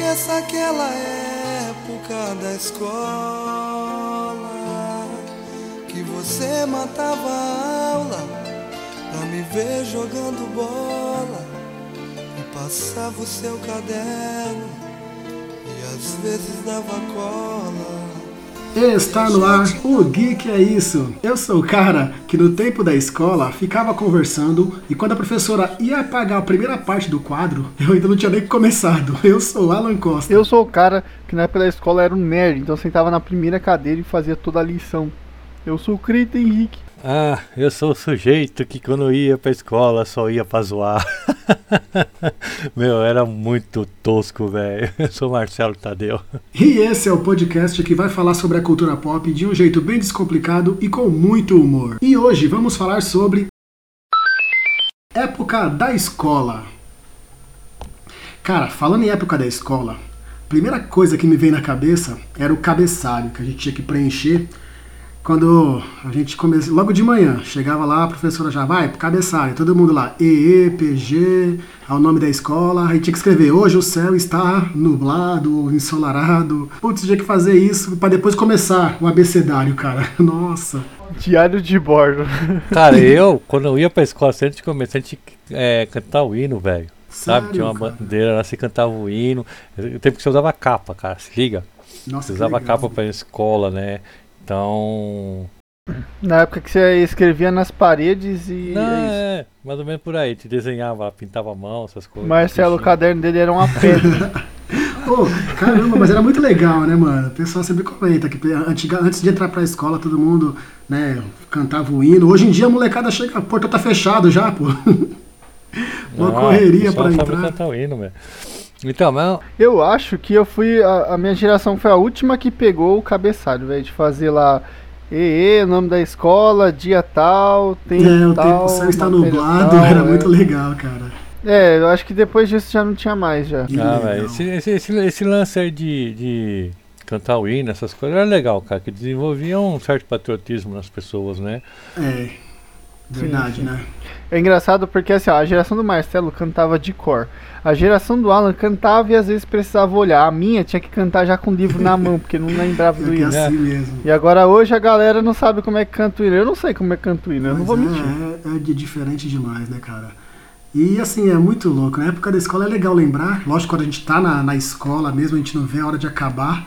esqueça aquela época da escola que você matava a aula pra me ver jogando bola e passava o seu caderno e às vezes dava cola. Está no ar o Geek é isso. Eu sou o cara que no tempo da escola ficava conversando e quando a professora ia apagar a primeira parte do quadro, eu ainda não tinha nem começado. Eu sou Alan Costa. Eu sou o cara que na época da escola era um nerd, então sentava na primeira cadeira e fazia toda a lição. Eu sou o Crita Henrique. Ah, eu sou o sujeito que quando ia pra escola só ia pra zoar. Meu, era muito tosco, velho. Eu sou Marcelo Tadeu. E esse é o podcast que vai falar sobre a cultura pop de um jeito bem descomplicado e com muito humor. E hoje vamos falar sobre época da escola. Cara, falando em época da escola, a primeira coisa que me veio na cabeça era o cabeçalho que a gente tinha que preencher quando a gente começou, logo de manhã, chegava lá, a professora já vai cabeçalho, todo mundo lá, EE, PG, ao nome da escola, aí tinha que escrever, hoje o céu está nublado, ensolarado. Putz, tinha que fazer isso para depois começar o abecedário, cara. Nossa. Diário de bordo. Cara, eu, quando eu ia pra escola, antes de começar, a gente é, cantar o hino, velho. Sabe? Tinha uma cara? bandeira lá, você cantava o hino. O tempo que você usava capa, cara, se liga. Nossa, Você usava legal. capa pra ir na escola, né? Então. Na época que você escrevia nas paredes e. Não, é isso. é, mais ou menos por aí. Te desenhava, pintava a mão, essas coisas. Marcelo, o bichinho. caderno dele era uma pedra. Pô, caramba, mas era muito legal, né, mano? O pessoal sempre comenta que antiga, antes de entrar pra escola, todo mundo, né, cantava o hino. Hoje em dia a molecada chega, a porta tá fechada já, pô. Uma Não, correria o pra sabe entrar. cantar o hino, velho. Então, mas Eu acho que eu fui. A, a minha geração foi a última que pegou o cabeçalho, velho. De fazer lá. EE, nome da escola, dia tal, tem É, o tal. tempo céu está nublado, tal, era é. muito legal, cara. É, eu acho que depois disso já não tinha mais já. Que Ah, velho, esse, esse, esse, esse lance aí de, de cantar o hino, essas coisas, era legal, cara, que desenvolvia um certo patriotismo nas pessoas, né? É, verdade, Sim, sim. né? É engraçado porque assim, ó, a geração do Marcelo cantava de cor. A geração do Alan cantava e às vezes precisava olhar. A minha tinha que cantar já com o livro na mão, porque não lembrava do É que é hino. assim mesmo. E agora hoje a galera não sabe como é que canta o hino. Eu não sei como é que canta o hino, eu não vou é, mentir. É, é de diferente demais, né, cara? E assim, é muito louco. Na época da escola é legal lembrar. Lógico, quando a gente tá na, na escola mesmo, a gente não vê a hora de acabar.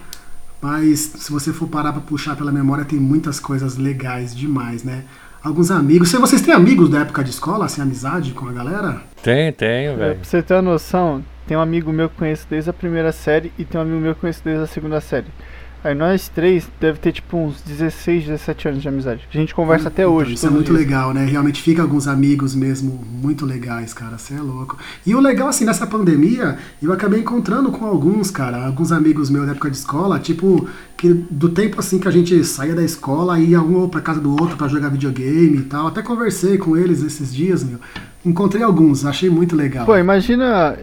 Mas se você for parar pra puxar pela memória, tem muitas coisas legais demais, né? Alguns amigos. Vocês têm amigos da época de escola, assim, amizade com a galera? Tem, tenho, É, velho. pra você ter uma noção, tem um amigo meu que conheço desde a primeira série e tem um amigo meu que eu conheço desde a segunda série. Aí nós três deve ter tipo uns 16, 17 anos de amizade. A gente conversa até Então, hoje. Isso é muito dia. legal, né? Realmente fica alguns amigos mesmo muito legais, cara. Você é louco. E o legal, assim, nessa pandemia, eu acabei encontrando com alguns, cara, alguns amigos meus da época de escola, tipo, que do tempo assim que a gente saía da escola, ia um pra casa do outro pra jogar videogame e tal. Até conversei com eles esses dias, meu. Encontrei alguns, achei muito legal. Pô, imagina.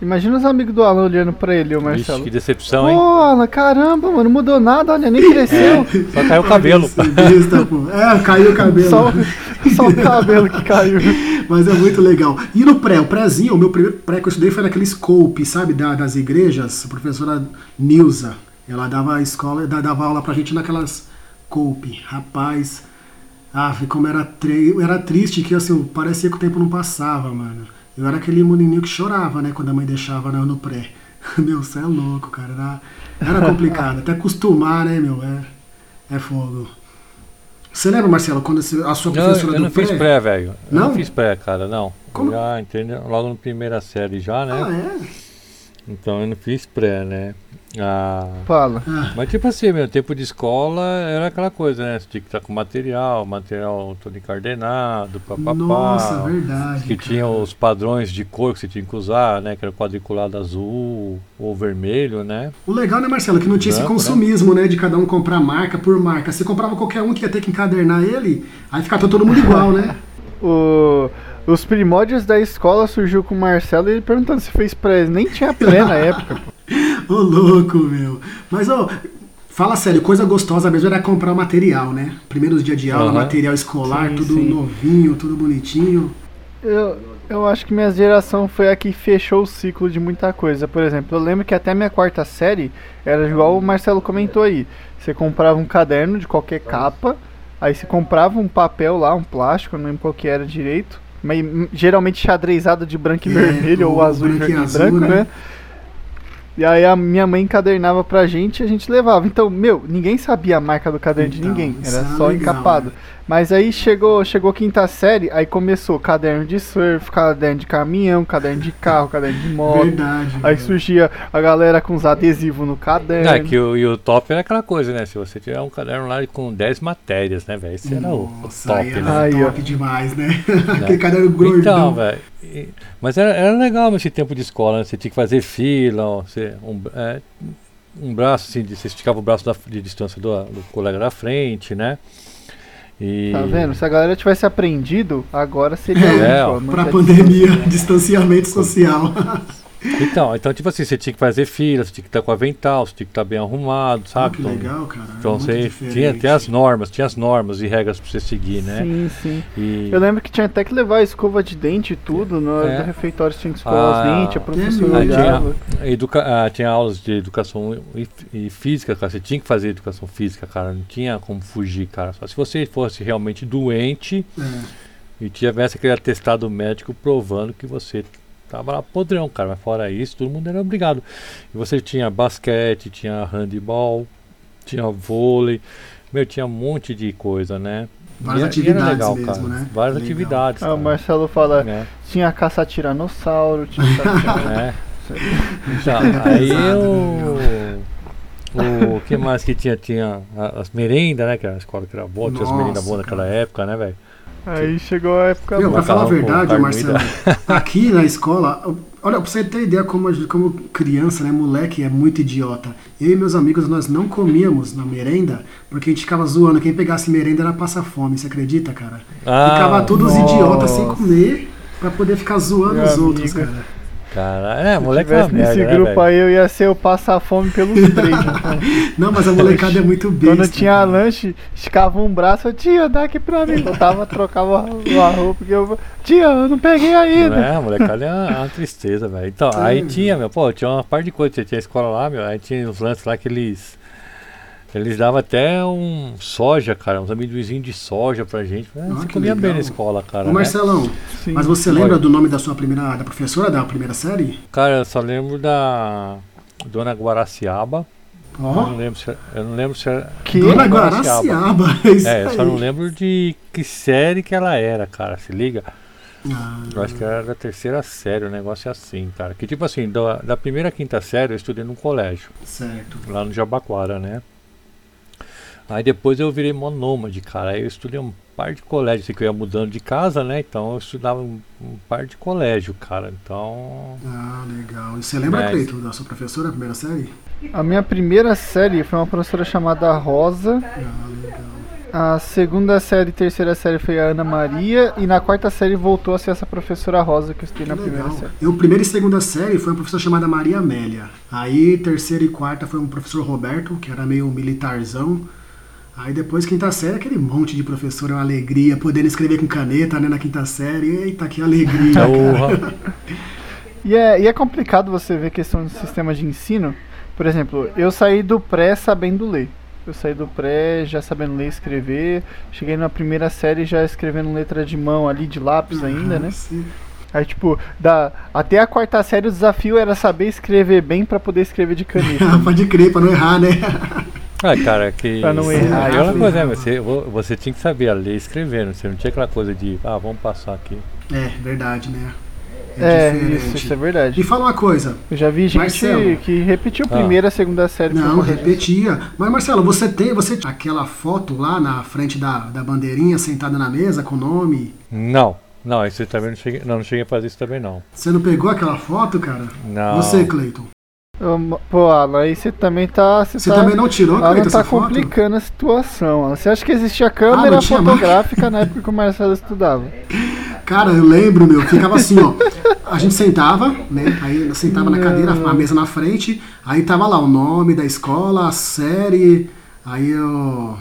Imagina os amigos do Alan olhando pra ele, o Marcelo. que decepção, Pô, hein? Alan, caramba, mano, não mudou nada, olha, nem cresceu. Só caiu o cabelo. Esse besta, pô. É, caiu o cabelo. Só, só o cabelo que caiu. Mas é muito legal. E no pré, o prézinho, o meu primeiro pré que eu estudei foi naquele scope, sabe, da- das igrejas, a professora Nilza. Ela dava escola, da- dava aula pra gente naquelas cope. Rapaz, ah, como era, tre- era triste que assim, parecia que o tempo não passava, mano. Eu era aquele menininho que chorava, né, quando a mãe deixava né, no pré. Meu, você é louco, cara. Era, era complicado. Até acostumar, né, meu? É, é fogo. Você lembra, Marcelo, quando a sua Não, professora eu não do pré... fiz pré, velho. Eu Não? não fiz pré, cara, não. Como? Já, entendeu? Logo na primeira série já, né? Ah, é? Então eu não fiz pré, né? Ah, Fala. Ah, mas tipo assim, meu tempo de escola era aquela coisa, né? Você tinha que estar com material, material todo encardenado, papapá. Nossa, verdade. Que cara. tinha os padrões de cor que você tinha que usar, né? Que era quadriculado azul ou vermelho, né? O legal, né, Marcelo, que não tinha esse Branco, né? consumismo, né? De cada um comprar marca por marca. Você comprava qualquer um que ia ter que encadernar ele, aí ficava todo mundo igual, né? O, os primórdios da escola surgiu com o Marcelo e ele perguntando se fez pré. Nem tinha pré na época. pô. Ô, louco, meu. Mas, ô, fala sério, coisa gostosa mesmo era comprar o material, né? Primeiros dias de aula, Aham. material escolar, Sim, tudo sim. novinho, tudo bonitinho. Eu, Eu acho que minha geração foi a que fechou o ciclo de muita coisa. Por exemplo, eu lembro que até minha quarta série era igual o Marcelo comentou aí. Você comprava um caderno de qualquer capa, aí você comprava um papel lá, um plástico, não lembro qual que era direito. Mas hum, geralmente xadrezado de branco e É, vermelho, ou azul e branco e vermelho e azul, branco, né? né? E aí a minha mãe encadernava pra gente e a gente levava. Então, meu, ninguém sabia a marca do caderno de Então, ninguém. isso Era era só legal, encapado. né? Mas aí chegou, chegou quinta série, aí começou caderno de surf, caderno de caminhão, caderno de carro, caderno de moto. Verdade. Aí velho. surgia a galera com os adesivos no caderno. É, que o, e o top era aquela coisa, né? Se você tiver um caderno lá com 10 matérias, né, velho? Esse era o, Nossa, aí top, era né? Aí, ó. top demais, né? Aquele caderno Então, gordão. velho. e- Mas era, era legal esse tempo de escola, né? Você tinha que fazer fila, ó, você, um, é, um braço, assim, você esticava o braço da- de distância do, do colega da frente, né? E, Tá vendo? Se a galera tivesse aprendido, agora seria É, ó. ó, Pra pandemia, distanciamento social. Então, então, tipo assim, você tinha que fazer fila, você tinha que estar com avental, você tinha que estar bem arrumado, Ah, sabe? que Então, legal, cara. Então Muito você diferente. tinha, tinha as normas, tinha as normas e regras pra você seguir, né? Sim, sim. E, Eu lembro que tinha até que levar a escova de dente e tudo, no É. do refeitório tinha que escovar Ah, os dentes, a professora tinha, educa ah, tinha aulas de educação e, e física, cara. Você tinha que fazer educação física, cara. Não tinha como fugir, cara. Só se você fosse realmente doente É. e tivesse aquele atestado médico provando que você tava lá podrão, cara. Mas fora isso, todo mundo era obrigado. E você tinha basquete, tinha handball, tinha vôlei. Meu, tinha um monte de coisa, né? Várias atividades legal, mesmo, cara. né? Várias Legal. atividades. Ah, o. Marcelo fala, né? tinha caça tiranossauro, tinha caça É. Então, aí Pesado, o. O que mais que tinha? Tinha as merendas, né? Que era a escola que era boa, tinha as Nossa, merendas boas naquela época, né, velho? Aí chegou a época Meu, boa. pra falar a verdade, Marcelo, aqui na escola, olha, pra você ter ideia como, como criança, né, moleque é muito idiota. Eu e meus amigos, nós não comíamos na merenda, porque a gente ficava zoando, quem pegasse merenda era passar fome, você acredita, cara? Ah, Ficava todos nossa. idiotas sem comer, pra poder ficar zoando Meu os outros, amigo. cara. Cara, é, Se moleque é tivesse nesse merda, né, grupo velho? aí, eu ia ser o passa-fome pelos três. então. Não, mas a molecada é muito besta. Quando tinha cara. lanche, esticava um braço, eu, tia, dá aqui pra mim. Botava, trocava o arroz, porque eu. Tia, eu não peguei ainda. É, a molecada é uma, é uma tristeza, velho. Então, aí tinha, meu, pô, tinha uma parte de coisa. Você tinha a escola lá, meu, aí tinha os lances lá que eles. Eles davam até um soja, cara, uns amendoizinhos de soja pra gente. É, Ah, comia bem na escola, cara. Ô né? Marcelão, Sim. mas você lembra do nome da sua primeira, da professora da primeira série? Cara, eu só lembro da Dona Guaraciaba. Eu Ó, não lembro se, eu não lembro se era. Que? Dona Guaraciaba. Guaraciaba. É, É, eu só não lembro de que série que ela era, cara. Se liga? Ah, Eu acho que era da terceira série, um negócio assim, cara. Que tipo assim, da, da primeira à quinta série eu estudei num colégio, certo. lá no Jabaquara, né? Aí depois eu virei monômade, cara. Aí eu estudei um par de colégio, assim, que eu ia mudando de casa, né? Então eu estudava um, um par de colégio, cara. Então. Ah, legal. E você lembra, Mas- Cleito, da sua professora, da primeira série? A minha primeira série foi uma professora chamada Rosa. Ah, legal. A segunda série e terceira série foi a Ana Maria. E na quarta série voltou a ser essa professora Rosa que eu estudei na Que primeira legal. série. Eu, primeira e segunda série foi uma professora chamada Maria Amélia. Aí, terceira e quarta foi um professor Roberto, que era meio militarzão. Aí depois, quinta série, aquele monte de professor, é uma alegria, podendo escrever com caneta, né, na quinta série. Eita, que alegria. E é, e é complicado você ver questão do sistema de ensino. Por exemplo, eu saí do pré sabendo ler. Eu saí do pré já sabendo ler e escrever. Cheguei na primeira série já escrevendo letra de mão ali, de lápis ainda, né? Sim. Aí, tipo, da, até a quarta série o desafio era saber escrever bem pra poder escrever de caneta. Pode crer, pra não errar, né? Ah, cara, que. Pra não é errar, Aquela né? coisa, né? Você, vo- você tinha que saber a ler e escrever, né? Você não tinha aquela coisa de, ah, vamos passar aqui. É, verdade, né? É, diferente. isso, isso é verdade. E fala uma coisa. Eu já vi gente Marcelo. que repetiu a Ah. primeira, a segunda série. Não, repetia. Mas Marcelo, você tem você tinha aquela foto lá na frente da, da bandeirinha, sentada na mesa, com o nome? Não, não, isso eu também não cheguei, não, não cheguei a fazer isso também não. Você não pegou aquela foto, cara? Não. Você, Cleiton. Pô, Alan, aí você também tá. Você, Você tá, também não tirou, Alan Cleiton, tá complicando a situação. Alan. Você acha que existia Ah, câmera não tinha fotográfica na época que o Marcelo estudava? Cara, eu lembro, meu, ficava assim, ó. A gente sentava, né? Aí sentava na cadeira, a mesa na frente, aí tava lá o nome da escola, a série, aí eu.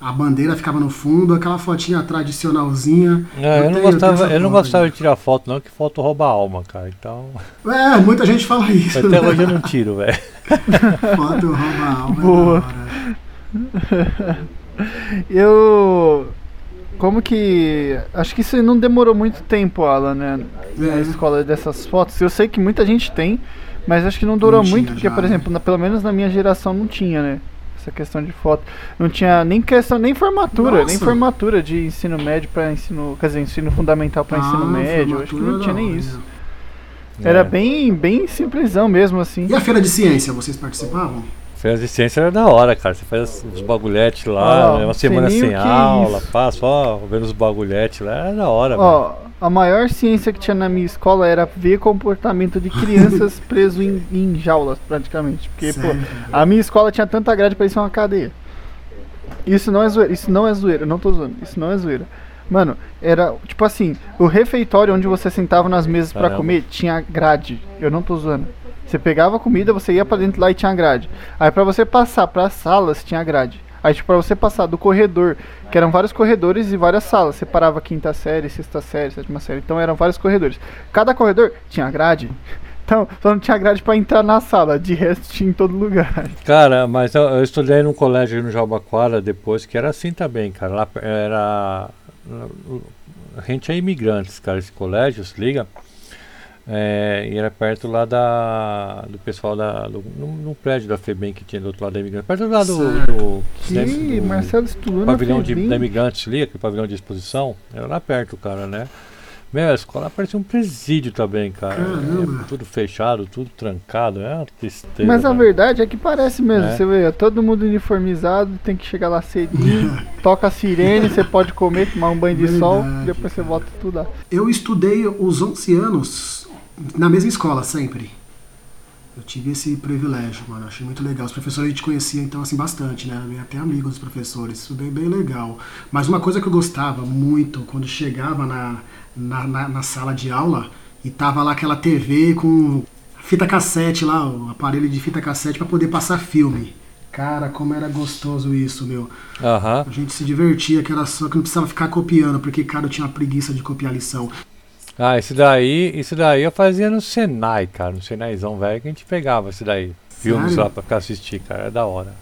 A bandeira ficava no fundo, aquela fotinha tradicionalzinha. É, eu, não tenho- gostava, essa eu não gostava aí. de tirar foto, não, que foto rouba a alma, cara. Então. É, muita gente fala isso. Até né? hoje eu não tiro, velho. Foto rouba a alma. é Boa. Eu. Como que. Acho que isso não demorou muito tempo, Alan, né? Na É. escola dessas fotos. Eu sei que muita gente tem, mas acho que não durou Não tinha muito, porque, já, por né? exemplo, na- pelo menos na minha geração não tinha, né? Essa questão de foto. Não tinha nem questão, nem formatura, nem Nossa. formatura de ensino médio para ensino. Quer dizer, ensino fundamental para ensino Ah, médio. Acho que não tinha nem isso. né? Era É. bem, bem simplesão mesmo, assim. E a feira de ciência, vocês participavam? Feira de ciência era da hora, cara. Você faz os bagulhetes lá, né, uma semana sem é aula, pá, só vendo os bagulhetes lá, era da hora. Ó, a maior ciência que tinha na minha escola era ver comportamento de crianças preso em, em jaulas, praticamente. Porque, pô, Sério? a minha escola tinha tanta grade pra isso uma cadeia. Isso não é zoeira, isso não é zoeira, eu não tô zoando, isso não é zoeira. Mano, era tipo assim, o refeitório onde você sentava nas mesas pra Caramba. comer tinha grade. Eu não tô zoando. Você pegava a comida, você ia pra dentro lá e tinha grade. Aí pra você passar pras salas tinha grade. Aí tipo, pra você passar do corredor, que eram vários corredores e várias salas. Você parava quinta série, sexta série, sétima série. Então eram vários corredores. Cada corredor tinha grade. Então, só não tinha grade pra entrar na sala, de resto tinha em todo lugar. Cara, mas eu, eu estudei num colégio no Jabaquara depois que era assim também, cara. Lá era. A gente é imigrantes, cara, esse colégio, se liga. É, e era perto lá da. do pessoal da. do, no, no prédio da FEBEM que tinha do outro lado da imigrante. Perto lá do. Certo. do, Que do Marcelo estudou na pavilhão de, da imigrante, se liga, aquele pavilhão de exposição. Era lá perto, cara, né? Meu, a escola parecia um presídio também, cara. Caramba. É tudo fechado, tudo trancado. É uma tristeza. Mas a cara. verdade é que parece mesmo. É. Você vê, é todo mundo uniformizado, tem que chegar lá cedinho, toca a sirene, você pode comer, tomar um banho de sol, Verdade, depois você volta a estudar. Eu estudei os 11 anos na mesma escola, sempre. Eu tive esse privilégio, mano. Achei muito legal. Os professores a gente conhecia, então, assim, bastante, né? Eu até amigo dos professores. Isso bem, bem legal. Mas uma coisa que eu gostava muito, quando chegava na, na, na, na sala de aula e tava lá aquela TV com fita cassete lá, o aparelho de fita cassete para poder passar filme. Cara, como era gostoso isso, meu. Aham. A gente se divertia, que era só que não precisava ficar copiando, porque, cara, eu tinha uma preguiça de copiar lição. Ah, esse daí, esse daí eu fazia no Senai, cara, no Senaizão velho que a gente pegava esse daí. Filmes lá pra ficar assistir, cara, é da hora.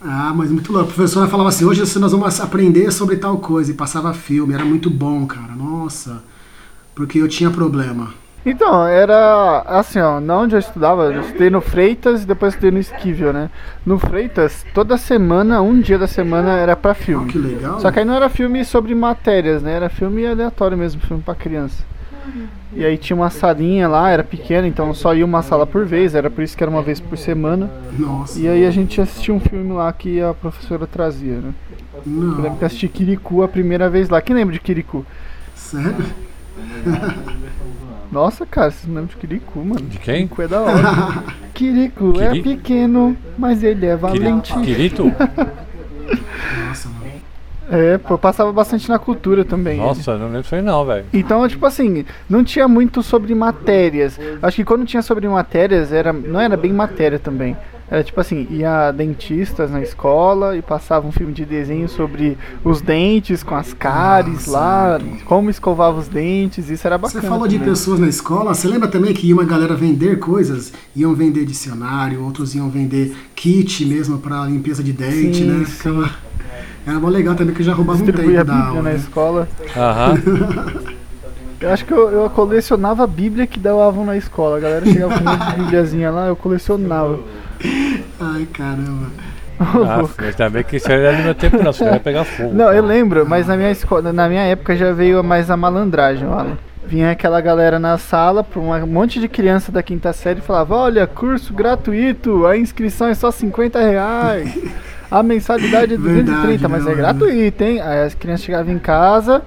Ah, mas muito louco. A professora falava assim, hoje nós vamos aprender sobre tal coisa, e passava filme, era muito bom, cara, nossa. Porque eu tinha problema. Então, era assim, ó, na onde eu estudava, eu estudei no Freitas e depois estudei no Esquivel, né? No Freitas, toda semana, um dia da semana era pra Oh, filme. que legal. Só que aí não era filme sobre matérias, né? Era filme aleatório mesmo, filme pra criança. E aí tinha uma salinha lá, era pequena, então só ia uma sala por vez, era por isso que era uma vez por semana. Nossa, E aí a gente assistia um filme lá que a professora trazia, né? Eu lembro não. que assisti Kirikou a primeira vez lá. Quem lembra de Kirikou? Sério? Nossa, cara, vocês não lembram de Kirikou, mano? De quem? Kirikou é da hora. Kirikou é pequeno, mas ele é valente. Quirito? Nossa, mano. É, pô, passava bastante na cultura também. Nossa, não lembro disso aí não, velho. Então, tipo assim, não tinha muito sobre matérias. Acho que quando tinha sobre matérias, era, não era bem matéria também. Era tipo assim, ia dentistas na escola e passava um filme de desenho sobre os dentes com as cáries Nossa, lá, como escovava os dentes, isso era Você bacana. falou de também. pessoas na escola, você lembra também que ia uma galera vender coisas? Iam vender dicionário, outros iam vender kit mesmo pra limpeza de dente, Sim, né? sim. Ficava- Era mó legal também que já roubava um tempo da Bíblia aula. na né? escola. Aham. Eu acho que eu, eu colecionava a Bíblia que davam na escola. A galera chegava com um monte de Bíbliazinha lá, eu colecionava. Ai, caramba. Ah, mas também que isso era do meu tempo não, senão ia pegar fogo. Não, cara. eu lembro, mas na minha escola, na minha época já veio mais a malandragem, Alan. Vinha aquela galera na sala, um monte de criança da quinta série e falava, olha, curso gratuito, a inscrição é só 50 reais. A mensalidade é 230, Verdade, mas né, é mano? gratuito, hein? Aí as crianças chegavam em casa,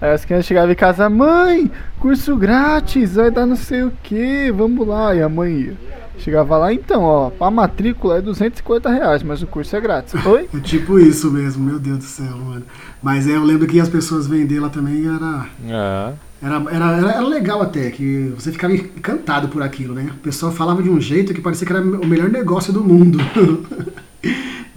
aí as crianças chegavam em casa, mãe, curso grátis, vai dar não sei o que, vamos lá. E a mãe ia. Chegava lá, então, ó, a matrícula é 250 reais, mas o curso é grátis. Oi? É tipo isso mesmo, meu Deus do céu, mano. Mas é, eu lembro que as pessoas vender lá também era, É. era, era, era, era legal até, que você ficava encantado por aquilo, né? O pessoal falava de um jeito que parecia que era o melhor negócio do mundo.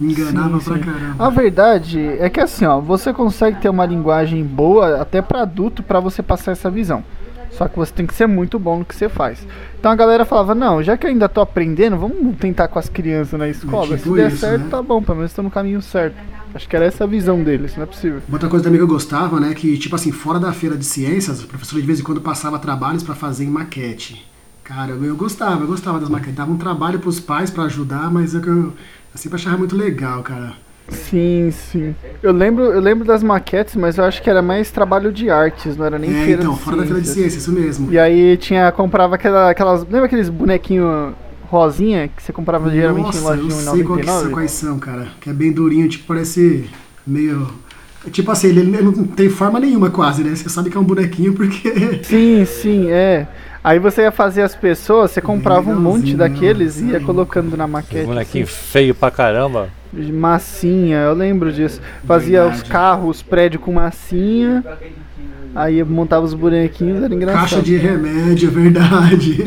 Enganava Sim, pra sim. caramba. A verdade é que assim, ó, você consegue ter uma linguagem boa até pra adulto pra você passar essa visão. Só que você tem que ser muito bom no que você faz. Então a galera falava, não, já que eu ainda tô aprendendo, vamos tentar com as crianças na escola. tipo Se der isso, certo, né? tá bom, pelo menos tô no caminho certo. Acho que era essa a visão deles, não é possível. Outra coisa também que eu gostava, né, que tipo assim, fora da feira de ciências, o professor de vez em quando passava trabalhos pra fazer em maquete. Cara, eu, eu gostava, eu gostava das maquetes. Dava um trabalho pros pais pra ajudar, mas eu, eu, eu sempre achava muito legal, cara. Sim, sim. Eu lembro, eu lembro das maquetes, mas eu acho que era mais trabalho de artes, não era nem é, feira então, de fora da feira de ciências. ciências, isso mesmo. E aí tinha, comprava aquela, aquelas. Lembra aqueles bonequinhos rosinha que você comprava geralmente em Nossa, eu lojinha sei qual que são, 99? quais são, cara. Que é bem durinho, tipo, parece meio. Tipo assim, ele não tem forma nenhuma quase, né? Você sabe que é um bonequinho porque. Sim, sim, é. Aí você ia fazer as pessoas, você comprava um monte daqueles e ia colocando na maquete. Bonequinho assim, feio pra caramba. de massinha, eu lembro disso. Fazia os carros, os prédios com massinha. Aí eu montava os bonequinhos, era engraçado. Caixa de remédio, é verdade.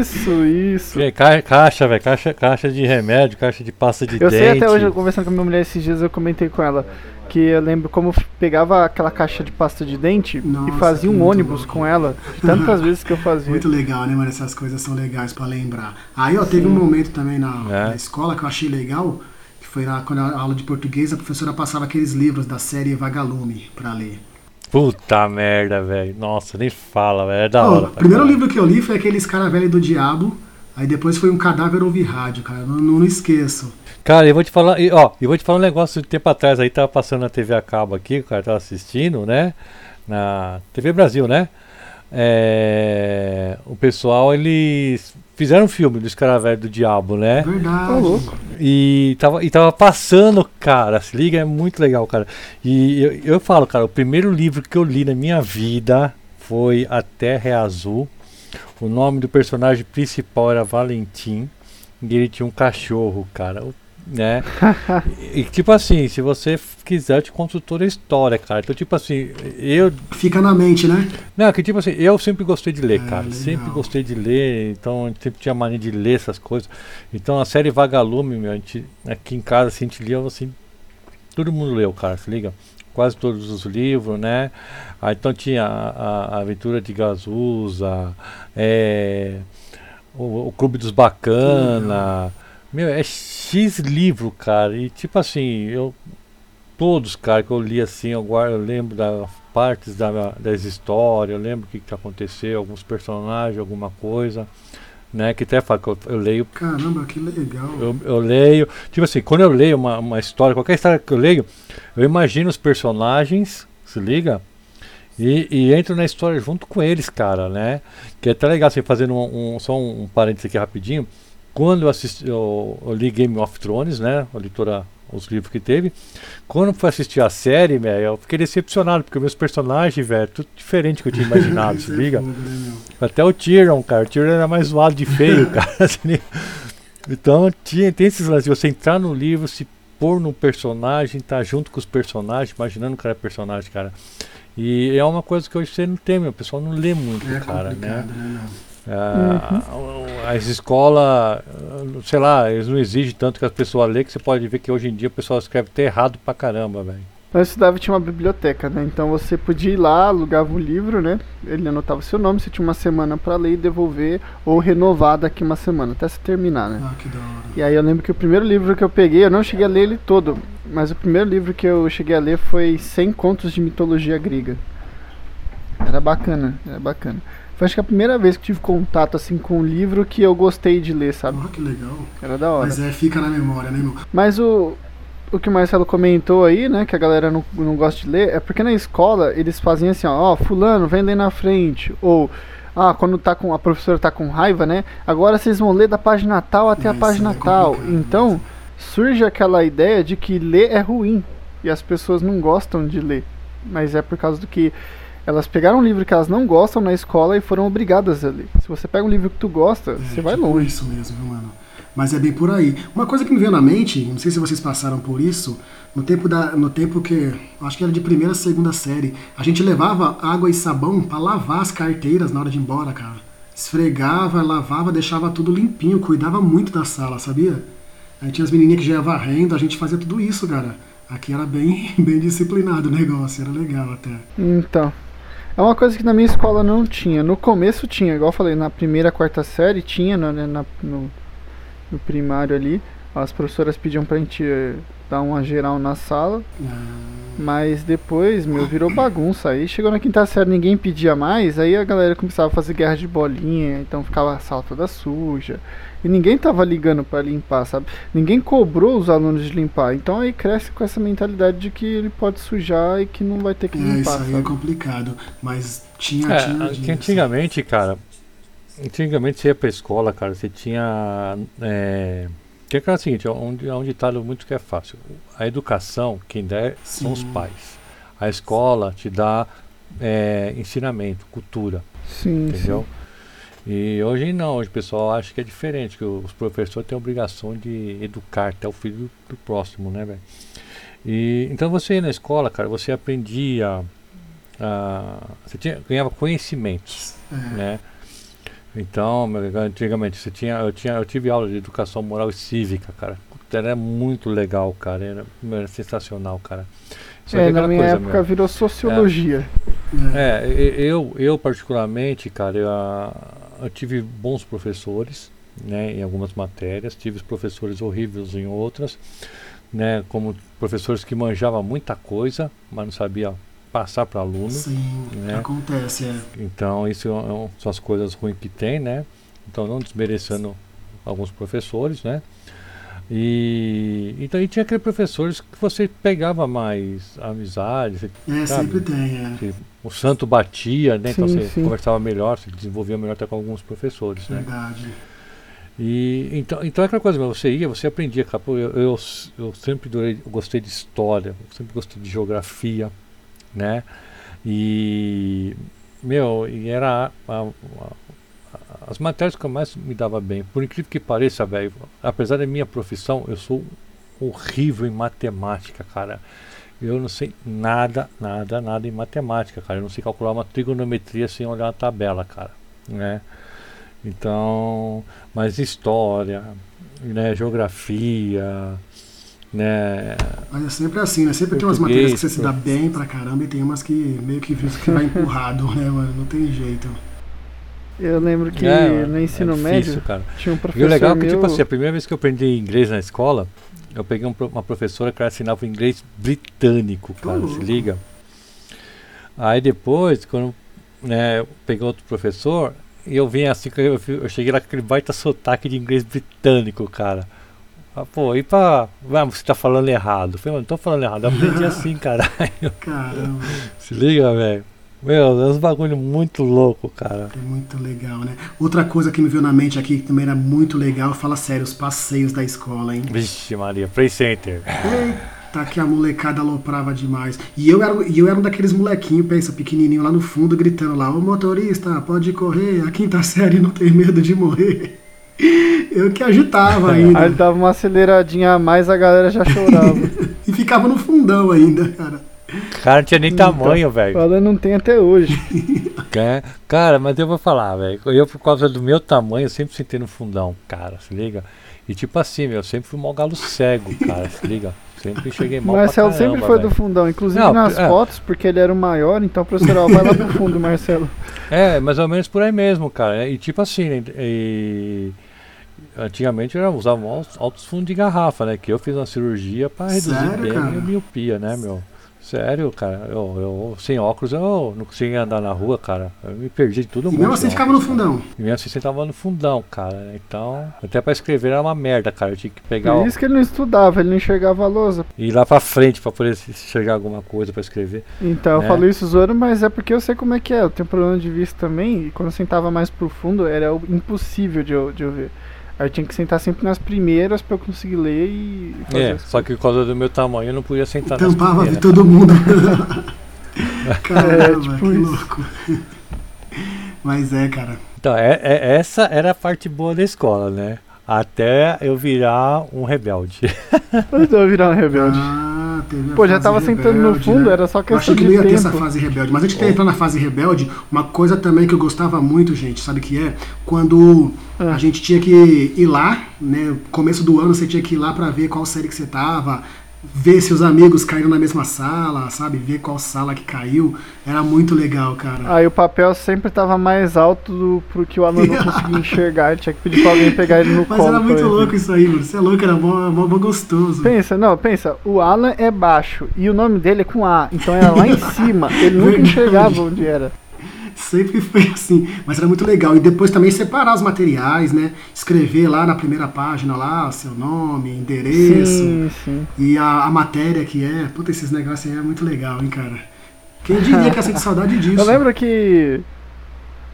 Isso, isso. E ca- Caixa, velho, caixa, caixa de remédio, caixa de pasta de Eu dente. sei até hoje, eu conversando com a minha mulher esses dias, eu comentei com ela que eu lembro como eu pegava aquela caixa de pasta de dente Nossa, e fazia um ônibus louco. com ela, tantas vezes que eu fazia. Muito legal, né, mano? Essas coisas são legais pra lembrar. Aí, ó, teve um momento também na, É. na escola que eu achei legal, que foi na, quando a aula de português, a professora passava aqueles livros da série Vagalume pra ler. Puta merda, velho. Nossa, nem fala, velho. É da hora. o primeiro caralho. livro que eu li foi aqueles cara velho do diabo. Aí depois foi um cadáver ouvir rádio, cara. Não, não, não esqueço. Cara, eu vou te falar, ó, eu vou te falar um negócio de tempo atrás aí, tava passando na TV a cabo aqui, o cara tava assistindo, né? Na TV Brasil, né? É, o pessoal, eles fizeram um filme do Escaravelho do Diabo, né? Verdade. Ô, louco. E tava, e tava passando, cara, se liga, é muito legal, cara. E eu, eu falo, cara, o primeiro livro que eu li na minha vida foi A Terra é Azul. O nome do personagem principal era Valentim. E ele tinha um cachorro, cara. Né? e, tipo assim, se você quiser, eu te conto toda a história, cara. Então, tipo assim, eu Fica na mente, né? não, que tipo assim, eu sempre gostei de ler, É, cara. legal. Sempre gostei de ler, então a gente sempre tinha mania de ler essas coisas. Então a série Vagalume, meu, a gente, aqui em casa assim, a gente lia assim. Todo mundo leu, cara, se liga? Quase todos os livros, né? Ah, então tinha a, a- Aventura de Gazusa, é, o, o Clube dos Bacana. Meu, é X livro, cara. E tipo assim, eu todos, cara, que eu li assim, eu, guardo, eu lembro das partes da, das histórias, eu lembro o que, que aconteceu, alguns personagens, alguma coisa, né? Que até fala que eu, eu leio, Caramba, que legal. eu, eu leio, tipo assim, quando eu leio uma, uma história, qualquer história que eu leio, eu imagino os personagens, se liga? E, e entro na história junto com eles, cara, né? Que é até legal, assim, fazendo um, um- só um, um parênteses aqui rapidinho. Quando eu assisti, eu, eu li Game of Thrones, né? A leitura, os livros que teve. Quando fui assistir a série, velho, eu fiquei decepcionado, porque meus personagens, velho, tudo diferente do que eu tinha imaginado, se liga? né, meu? Até o Tyrion, cara. O Tyrion era mais zoado de feio, cara. assim. Então tinha, tem esses lances você entrar no livro, se pôr no personagem, estar junto com os personagens, imaginando que era personagem, cara. E é uma coisa que hoje você não tem, meu. O pessoal não lê muito, É cara, né? né, Ah, As escolas, sei lá, eles não exigem tanto que as pessoas lêem, que você pode ver que hoje em dia o pessoal escreve até errado pra caramba, velho. Mas estudava tinha uma biblioteca, né? Então você podia ir lá, alugava o livro, né? Ele anotava seu nome, você tinha uma semana pra ler e devolver, ou renovar daqui uma semana, até se terminar, né? Ah, que da hora. E aí eu lembro que o primeiro livro que eu peguei, eu não cheguei a ler ele todo, mas o primeiro livro que eu cheguei a ler foi 100 contos de mitologia grega. Era bacana, era bacana. Foi acho que a primeira vez que tive contato assim com um livro que eu gostei de ler, sabe? Ah, que legal. Era da hora. Mas é, fica na memória, né, meu? Mas o, o que o Marcelo comentou aí, né, que a galera não, não gosta de ler, é porque na escola eles fazem assim, ó, ó, fulano, vem ler na frente, ou ah, quando tá com a professora tá com raiva, né? Agora vocês vão ler da página tal até a Isso página é tal. Então, mas- surge aquela ideia de que ler é ruim e as pessoas não gostam de ler. Mas é por causa do que elas pegaram um livro que elas não gostam na escola e foram obrigadas a ler. Se você pega um livro que tu gosta, É, você vai tipo longe. isso mesmo, viu, mano? Mas é bem por aí. Uma coisa que me veio na mente, não sei se vocês passaram por isso, no tempo da, no tempo que acho que era de primeira, segunda série, a gente levava água e sabão pra lavar as carteiras na hora de ir embora, cara. Esfregava, lavava, deixava tudo limpinho, cuidava muito da sala, sabia? Aí tinha as menininhas que já iam varrendo, a gente fazia tudo isso, cara. Aqui era bem, bem disciplinado o negócio, era legal até. Então. É uma coisa que na minha escola não tinha. No começo tinha, igual eu falei, na primeira, quarta série tinha, né, na, no, no primário ali. As professoras pediam pra gente eh, dar uma geral na sala. Mas depois, meu, virou bagunça. Aí chegou na quinta série, ninguém pedia mais. Aí a galera começava a fazer guerra de bolinha. Então ficava a sala toda suja. E ninguém tava ligando pra limpar, sabe? Ninguém cobrou os alunos de limpar. Então aí cresce com essa mentalidade de que ele pode sujar e que não vai ter que é, isso limpar, aí é sabe? complicado. Mas tinha, É, tinha que antigamente, cara, antigamente você ia pra escola, cara, você tinha. É, que é o seguinte, onde, é um ditado muito que é fácil. A educação, quem der são os Sim. pais. A escola te dá é, ensinamento, cultura, Sim, entendeu? E hoje não, hoje o pessoal acha que é diferente, que os professores têm a obrigação de educar até o filho do, do próximo, né, velho? E então você ia na escola, cara, você aprendia, ah, você tinha, ganhava conhecimentos, É, né? Então, antigamente você tinha, eu tinha, eu tive aula de educação moral e cívica, cara. Era muito legal, cara, era, era sensacional, cara. Só É, na minha época virou sociologia. é. é, e- eu, eu particularmente, cara, eu, eu tive bons professores, né, em algumas matérias, tive professores horríveis em outras, né, como professores que manjavam muita coisa, mas não sabia passar para aluno. Sim, né? acontece, é. Então, isso é um- são as coisas ruins que tem, né? Então, não desmerecendo alguns professores, né? E então e tinha aqueles professores que você pegava mais amizade, você É, Sabe? sempre tem, é. que o santo batia, né? então Sim, você sim. conversava melhor, você desenvolvia melhor até com alguns professores, né? Verdade. E então, então é aquela coisa, você ia, você aprendia, eu, eu, eu sempre adorei- eu gostei de história, sempre gostei de geografia, né? E meu, e era a- a- as matérias que eu mais me dava bem. Por incrível que pareça, velho, apesar da minha profissão, eu sou horrível em matemática, cara. Eu não sei nada, nada, nada em matemática, cara. Eu não sei calcular uma trigonometria sem olhar uma tabela, cara, né? Então, mas história, né, geografia, né, Mas é sempre assim, né? Sempre tem umas matérias que você se dá bem pra caramba e tem umas que meio que que vai empurrado, né, mano? Não tem jeito. Eu lembro que é, no é ensino difícil, médio cara. tinha um E professor o legal é que, meu... tipo assim, a primeira vez que eu aprendi inglês na escola, eu peguei um uma professora que ela ensinava inglês britânico, cara, se liga. Aí depois, quando né, eu peguei outro professor, e eu vim assim, que eu, eu cheguei lá com aquele baita sotaque de inglês britânico, cara. Ah, pô, e pra. Ah, você tá falando errado. Eu falei, mano, não tô falando errado, eu aprendi assim, cara. Caramba, Se liga, velho. Meu, é uns bagulho muito louco, cara. é muito legal, né? Outra coisa que me veio na mente aqui que também era muito legal, fala sério, os passeios da escola, hein? Vixe, Maria, Play Center. Eita, que a molecada aloprava demais. E eu era, eu era um daqueles molequinhos, pensa, pequenininho lá no fundo, gritando lá, ô motorista, pode correr, a quinta série não tem medo de morrer. Eu que agitava Aí ainda. dava uma aceleradinha a mais, a galera já chorava. E ficava no fundão ainda, cara. Cara, não tinha nem tamanho, velho. Ela não tem até hoje. É, Cara, mas eu vou falar, velho. Eu, por causa do meu tamanho, eu sempre sentei no fundão, cara, se liga? E tipo assim, meu, eu sempre fui mal galo cego, cara, se liga? Sempre cheguei mal O Marcelo caramba, sempre foi do velho. fundão, inclusive Não, nas é. fotos, porque ele era o maior, então o professor, ó, vai lá pro fundo, Marcelo. É, mais ou menos por aí mesmo, cara. E tipo assim, né, e... Antigamente eu usava altos, altos fundos de garrafa, né? Que eu fiz uma cirurgia pra reduzir Sério, bem a cara? minha miopia, né, meu? Sério, cara. Eu, eu sem óculos eu não conseguia andar na rua, cara. Eu me perdi de todo E mundo. mesmo assim ficava no fundão. E mesmo assim você tava no fundão, cara. né? Então, até pra escrever era uma merda, cara. Eu tinha que pegar Por o, isso que ele não estudava, ele não enxergava a lousa. ir lá pra frente pra poder se- enxergar alguma coisa pra escrever. Então, eu É. falo isso zoando, mas é porque eu sei como é que é. Eu tenho problema de vista também, e quando eu sentava mais pro fundo, era o- impossível de eu, de eu ver. Aí eu tinha que sentar sempre nas primeiras pra eu conseguir ler e fazer É, as só que por causa do meu tamanho eu não podia sentar nas Tampava de primeiras. todo mundo. Caramba, É, tipo que isso. louco. Mas é, cara. Então, é, é- essa era a parte boa da escola, né? Até eu virar um rebelde. Mas eu virar um rebelde. Ah, Pô, já tava sentando no rebelde, fundo, né? era só Eu achei questão que de não ia ter essa fase rebelde, mas antes de entrar na fase rebelde, uma coisa também que eu gostava muito, gente, sabe o que é? Quando Ah. a gente tinha que ir lá, né? Começo do ano você tinha que ir lá pra ver qual série que você tava, ver se os amigos caíram na mesma sala, sabe? Ver qual sala que caiu. Era muito legal, cara. Aí o papel sempre tava mais alto do, pro que o aluno não conseguia enxergar. Ele tinha que pedir pra alguém pegar ele no Mas colo. era pra muito louco isso aí, mano. Você é louco, era mó, mó, mó gostoso. Pensa, não, pensa, o Alan é baixo e o nome dele é com A, então era lá em cima. Ele nunca enxergava onde era. Sempre foi assim, mas era muito legal. E depois também separar os materiais, né? Escrever lá na primeira página lá seu nome, endereço Sim, sim. e a, a matéria que é. Puta, esses negócios aí é muito legal, hein, cara. Quem diria que ia sentir saudade disso? Eu lembro que.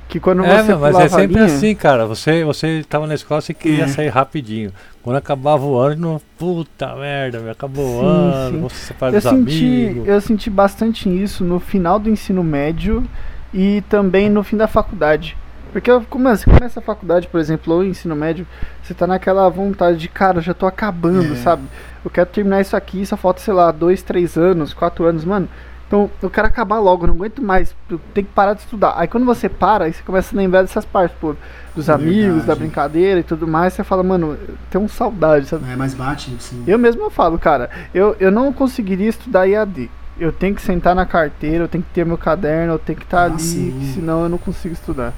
Que quando É, você mas é sempre linha- assim, cara. Você, você tava na escola, você queria É. sair rapidinho. Quando acabava o ano, não, puta merda, meu, acabou o Sim, ano, sim. vou se separar Eu dos senti, amigos. eu senti bastante isso no final do ensino médio e também no fim da faculdade. Porque eu começo, você começa a faculdade, por exemplo, ou ensino médio, você tá naquela vontade de, cara, eu já tô acabando, É. sabe? Eu quero terminar isso aqui, só falta, sei lá, dois, três anos, quatro anos, mano. Então, eu quero acabar logo, não aguento mais, eu tenho que parar de estudar. Aí quando você para, aí você começa a lembrar dessas partes, pô, dos amigos, da Verdade. brincadeira e tudo mais, você fala, mano, tenho um saudade, sabe? É, mas bate, sim. Eu mesmo eu falo, cara, eu, eu não conseguiria estudar EAD. Eu tenho que sentar na carteira, eu tenho que ter meu caderno, eu tenho que estar Ah, ali, sim. senão eu não consigo estudar.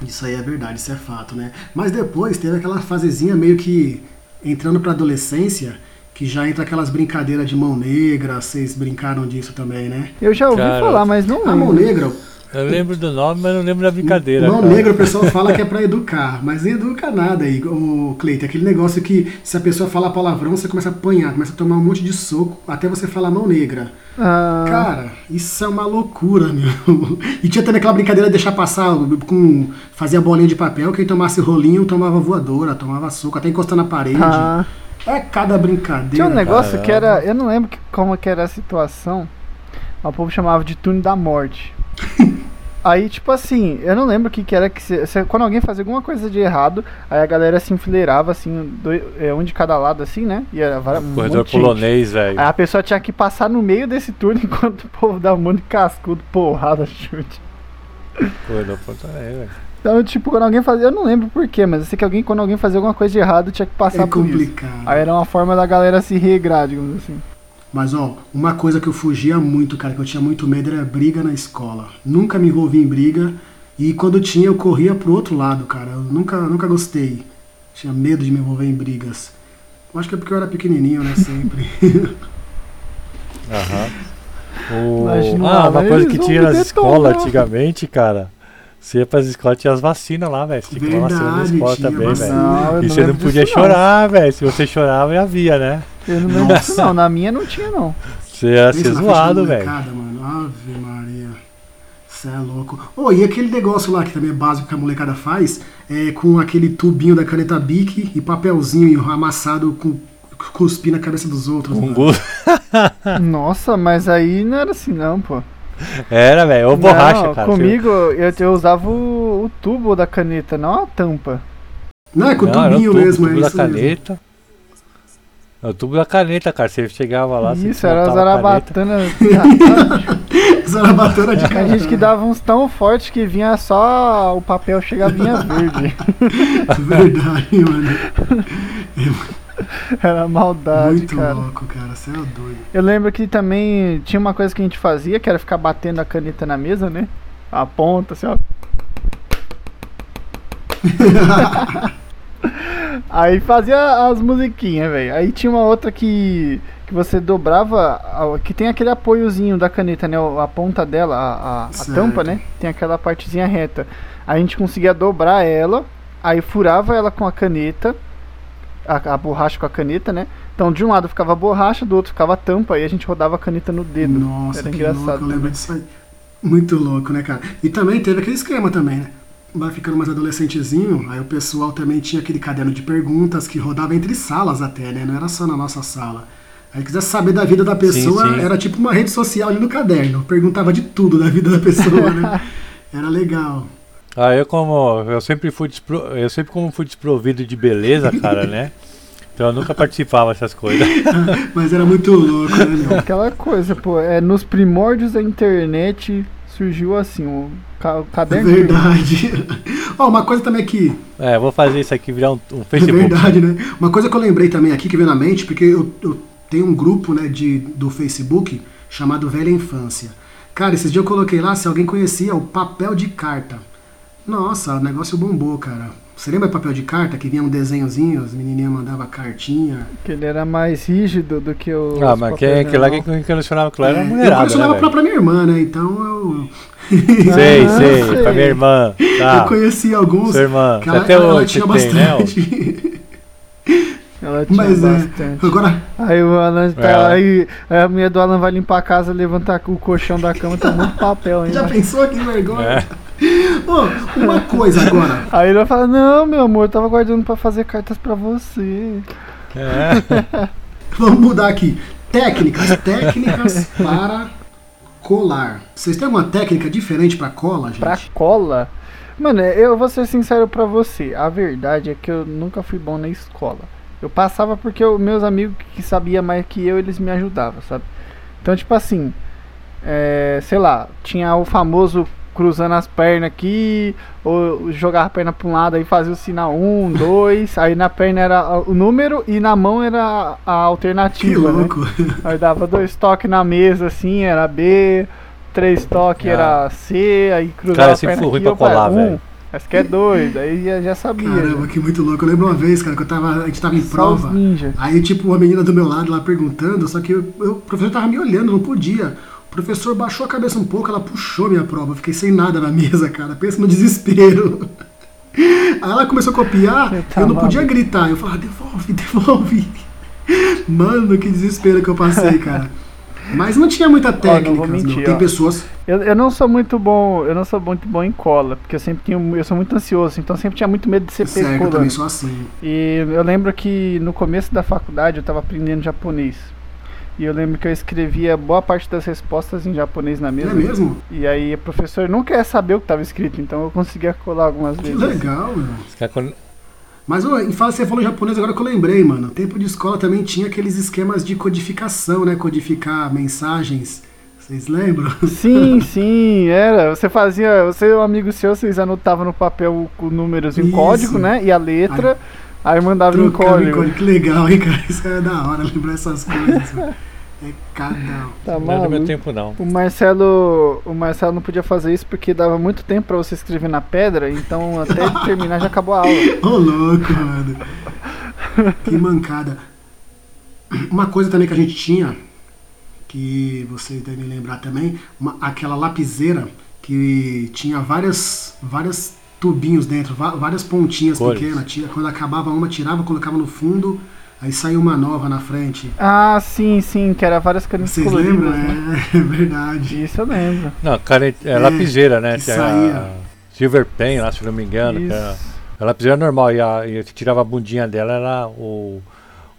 Isso aí é verdade, isso é fato, né? Mas depois teve aquela fasezinha meio que entrando pra adolescência, que já entra aquelas brincadeiras de mão negra, vocês brincaram disso também, né? Eu já ouvi Cara, falar, mas não A mão negra, Eu lembro do nome, mas não lembro da brincadeira. mão cara. negra o pessoal fala que é pra educar, mas não educa nada aí, o Cleiton. Aquele negócio que se a pessoa falar palavrão, você começa a apanhar, começa a tomar um monte de soco, até você falar mão negra. Ah, Cara, isso é uma loucura, meu. E tinha também aquela brincadeira de deixar passar com. Fazia bolinha de papel, quem tomasse rolinho tomava voadora, tomava soco, até encostar na parede. ah. É cada brincadeira. Tinha um negócio caramba. que era. Eu não lembro que- como que era a situação. O povo chamava de turno da morte. Aí, tipo assim, eu não lembro o que, que era que. Se, se- quando alguém fazia alguma coisa de errado, aí a galera se enfileirava assim, dois, é, um de cada lado, assim, né? E era várias- um Corredor polonês, velho. Aí a pessoa tinha que passar no meio desse turno enquanto o povo dava um monte de cascudo, porrada, chute. Corredor polonês, velho. Então, tipo, quando alguém fazia, eu não lembro porquê, mas eu sei que alguém, quando alguém fazia alguma coisa de errado, tinha que passar É por isso. complicado. Aí era uma forma da galera se regrar, digamos assim. Mas ó, uma coisa que eu fugia muito, cara, que eu tinha muito medo era briga na escola. Nunca me envolvi em briga. E quando tinha, eu corria pro outro lado, cara. Eu nunca, nunca gostei. Tinha medo de me envolver em brigas. Eu acho que é porque eu era pequenininho, né? Sempre. Aham. O- Imagina, Ah, uma coisa que tinha detonar. escolas antigamente, cara. Você ia pras escolas, tinha as vacinas lá, velho. Você tinha que tomar vacina na escola também, velho. E você não podia disso, chorar, velho. Se você chorava, já via, né? Eu não lembro disso, não. Na minha não tinha, não. Você ia ser zoado, velho. Ave Maria. Você é louco. Oh, e aquele negócio lá que também é básico que a molecada faz, é com aquele tubinho da caneta Bic e papelzinho amassado com cuspir na cabeça dos outros. Gosto. Nossa, mas aí não era assim, não, pô. Era, velho. Ou borracha, Não, cara. Comigo, eu, eu usava o, o tubo da caneta, não a tampa. Não, é com o Não, era o tubinho tubo, mesmo, tubo é da isso mesmo. caneta. É o tubo da caneta, cara. Você chegava lá, você Isso, era as botava a caneta. arabatana. Zarabatana de Tinha gente que dava uns tão fortes que vinha só o papel chegar vinha verde. Verdade, mano. Era maldade, Muito cara. louco, cara. Você é doido. Eu lembro que também tinha uma coisa que a gente fazia, que era ficar batendo a caneta na mesa, né? A ponta, assim, ó. Aí fazia as musiquinhas, velho. Aí tinha uma outra que, que você dobrava, que tem aquele apoiozinho da caneta, né? A ponta dela, a, a- a tampa, né? Tem aquela partezinha reta. A gente conseguia dobrar ela, aí furava ela com a caneta, a, a borracha com a caneta, né? Então de um lado ficava a borracha, do outro ficava a tampa, e a gente rodava a caneta no dedo. Nossa, Era que engraçado louco, eu lembro também. disso aí. Muito louco, né, cara? E também teve aquele esquema também, né? Vai ficando mais adolescentezinho, aí o pessoal também tinha aquele caderno de perguntas que rodava entre salas até, né? Não era só na nossa sala. Aí quisesse saber da vida da pessoa, sim. era tipo uma rede social ali no caderno. Perguntava de tudo da vida da pessoa, né? Era legal. Ah, eu como eu sempre fui despro, eu sempre como fui desprovido de beleza, cara, né? Então eu nunca participava dessas coisas. Mas era muito louco, né, meu? Aquela coisa, pô, é nos primórdios da internet surgiu assim, o, ca- o caderno. verdade. Ó, uma coisa também que. É, vou fazer isso aqui virar um, um É Facebook. verdade, né? Uma coisa que eu lembrei também aqui que veio na mente, porque eu, eu tenho um grupo né, de, do Facebook chamado Velha Infância. Cara, esses dias eu coloquei lá se alguém conhecia o papel de carta. Nossa, o negócio bombou, cara. Você lembra papel de carta que vinha um desenhozinho, as menininhas mandavam cartinha? Que ele era mais rígido do que o. Ah, mas quem, quem lá quem colecionava aquilo era É, eu mulherada, né, colecionava velho? pra, pra minha irmã, né? Então eu, Sei, Ah, sei, sei. pra minha irmã. eu Tá, conheci alguns. sua irmã. que ela, Até ela- ela hoje tinha você tem, né? bastante. Ela tinha Mas é. bastante. Agora, Aí o Alan tá, Ela. aí, aí a mulher do Alan vai limpar a casa, levantar o colchão da cama, tá muito papel já ainda. pensou que vergonha? É. Ô, uma coisa agora. Aí ele vai falar, não, meu amor, eu tava guardando pra fazer cartas pra você. É. Vamos mudar aqui. Técnicas, técnicas para colar. Vocês têm alguma técnica diferente para cola, gente? Pra cola? Mano, eu vou ser sincero pra você. A verdade é que eu nunca fui bom na escola. Eu passava porque os meus amigos que sabiam mais que eu, eles me ajudavam, sabe? Então, tipo assim, é, sei lá, tinha o famoso cruzando as pernas aqui, ou jogar a perna pra um lado aí fazia o sinal um, dois, aí na perna era o número e na mão era a Que alternativa, né? louco. Aí dava dois toques na mesa, assim, era B, três toques Ah. era C, aí cruzava Cara, a perna aqui, pra colar, um, velho. Esse que é dois, aí já, já sabia. Caramba, que muito louco. Eu lembro uma vez, cara, que eu tava, a gente tava em já. Só prova. Aí, tipo, uma menina do meu lado lá perguntando, só que eu- eu- o professor tava me olhando, não podia. O professor baixou a cabeça um pouco, ela puxou minha prova. Eu fiquei sem nada na mesa, cara. Pensa no desespero. Aí ela começou a copiar, Tá eu não podia gritar. Eu falava, devolve, devolve. Mano, que desespero que eu passei, cara. Mas não tinha muita técnica, mentir, Tem ó. pessoas. Eu, eu não sou muito bom, eu não sou muito bom em cola, porque eu sempre tinha, eu sou muito ansioso, então sempre tinha muito medo de ser Certo, eu pego também sou assim. E eu lembro que no começo da faculdade eu tava aprendendo japonês. E eu lembro que eu escrevia boa parte das respostas em japonês na É mesa. mesmo? E aí o professor não quer saber o que estava escrito, então eu conseguia colar algumas Que vezes. legal. Os caras quando- Mas ô, em fala, você falou japonês agora que eu lembrei, mano. Tempo de escola também tinha aqueles esquemas de codificação, né? Codificar mensagens. Vocês lembram? Sim, sim, era. Você fazia, você e um amigo seu, vocês anotavam no papel o números em código, né? E a letra, aí, mandava em Trocando em código. código. Que legal, hein, cara? Isso é da hora lembrar essas coisas. É cada. um. Tá Não é do meu maluco. tempo, não. O Marcelo, o Marcelo não podia fazer isso porque dava muito tempo pra você escrever na pedra, então até ele terminar já acabou a aula. Ô, louco, mano. Que mancada. Uma coisa também que a gente tinha, que vocês devem lembrar também, uma- aquela lapiseira que tinha várias, várias tubinhos dentro, várias pontinhas Cores. pequenas. Tinha, quando acabava uma, tirava, colocava no fundo, aí saía uma nova na frente. Ah, sim, sim, que era várias canetas Vocês coloridas, lembram? né? É, é verdade. Isso eu lembro. Não, cara, é, É, lapiseira, né? que Tinha saía. a Silver Pen lá, se não me engano. que era- Isso. a lapiseira normal e a, e a que tirava a bundinha dela era o,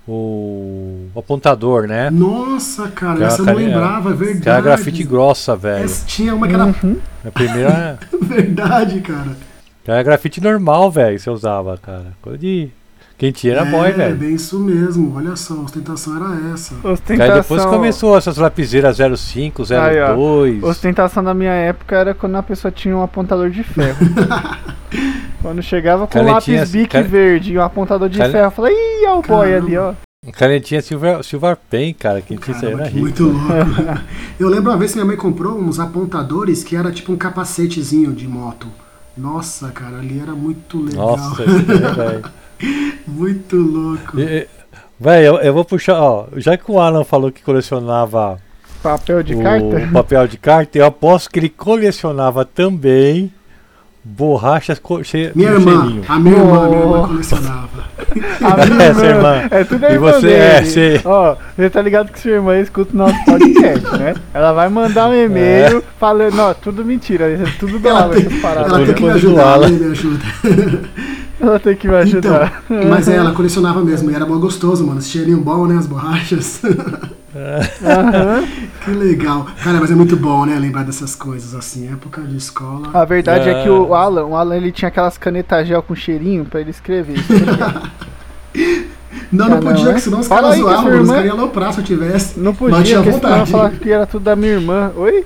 o, o apontador, né? Nossa, cara, Que essa eu não lembrava, é verdade. Que era grafite grossa, velho. Essa- tinha uma que era Uhum. A primeira verdade, cara. que era grafite normal, velho, que você usava, cara. Coisa de. Quem tinha era boy, É, velho. bem isso mesmo. Olha só, a ostentação era essa. Ostentação. Aí depois começou essas lapiseiras 05, Aí, ó. 02. Ostentação da minha época era quando a pessoa tinha um apontador de ferro. quando chegava com um Canetinha- lápis bic cane- verde e um apontador de ferro, eu falei, ih, olha o boy ali, ó. Canetinha Silver, Silver Pen, cara. Quem tinha isso aí Caramba, era que rico. muito louco. Eu lembro uma vez que minha mãe comprou uns apontadores que era tipo um capacetezinho de moto. Nossa, cara, ali era muito legal. Nossa, aí, velho. muito louco. E- Véi, eu, eu vou puxar, ó. Já que o Alan falou que colecionava Papel de o carta. papel de carta, eu aposto que ele colecionava também borrachas co- che- Minha irmã, cheirinho. a minha irmã, minha Oh. irmã colecionava. A minha Essa irmã. É tudo a E irmã você- dele. é, sim. Ó, você tá ligado que sua irmã escuta o nosso podcast, né? Ela vai mandar um e-mail falando, ó, tudo mentira, é tudo Ela dela, tem, essas paradas. ela tem que me ajudar, Alan. né, me ajuda. Ela tem que me ajudar. Então, mas é, ela colecionava mesmo, e era mó gostoso, mano. Esse cheirinho bom, né, as borrachas. Aham. Que legal. Cara, mas é muito bom, né? Lembrar dessas coisas assim. Época de escola. A verdade é. É. que o Alan, o Alan ele tinha aquelas canetas gel com cheirinho pra ele escrever. Isso aí. Não, Ah, não não, podia, é? que senão os Fala caras zoavam, sua os irmã- caras iam aloprar se eu tivesse. Não Mas podia, tinha porque senão vontade. falar que era tudo da minha irmã. Oi?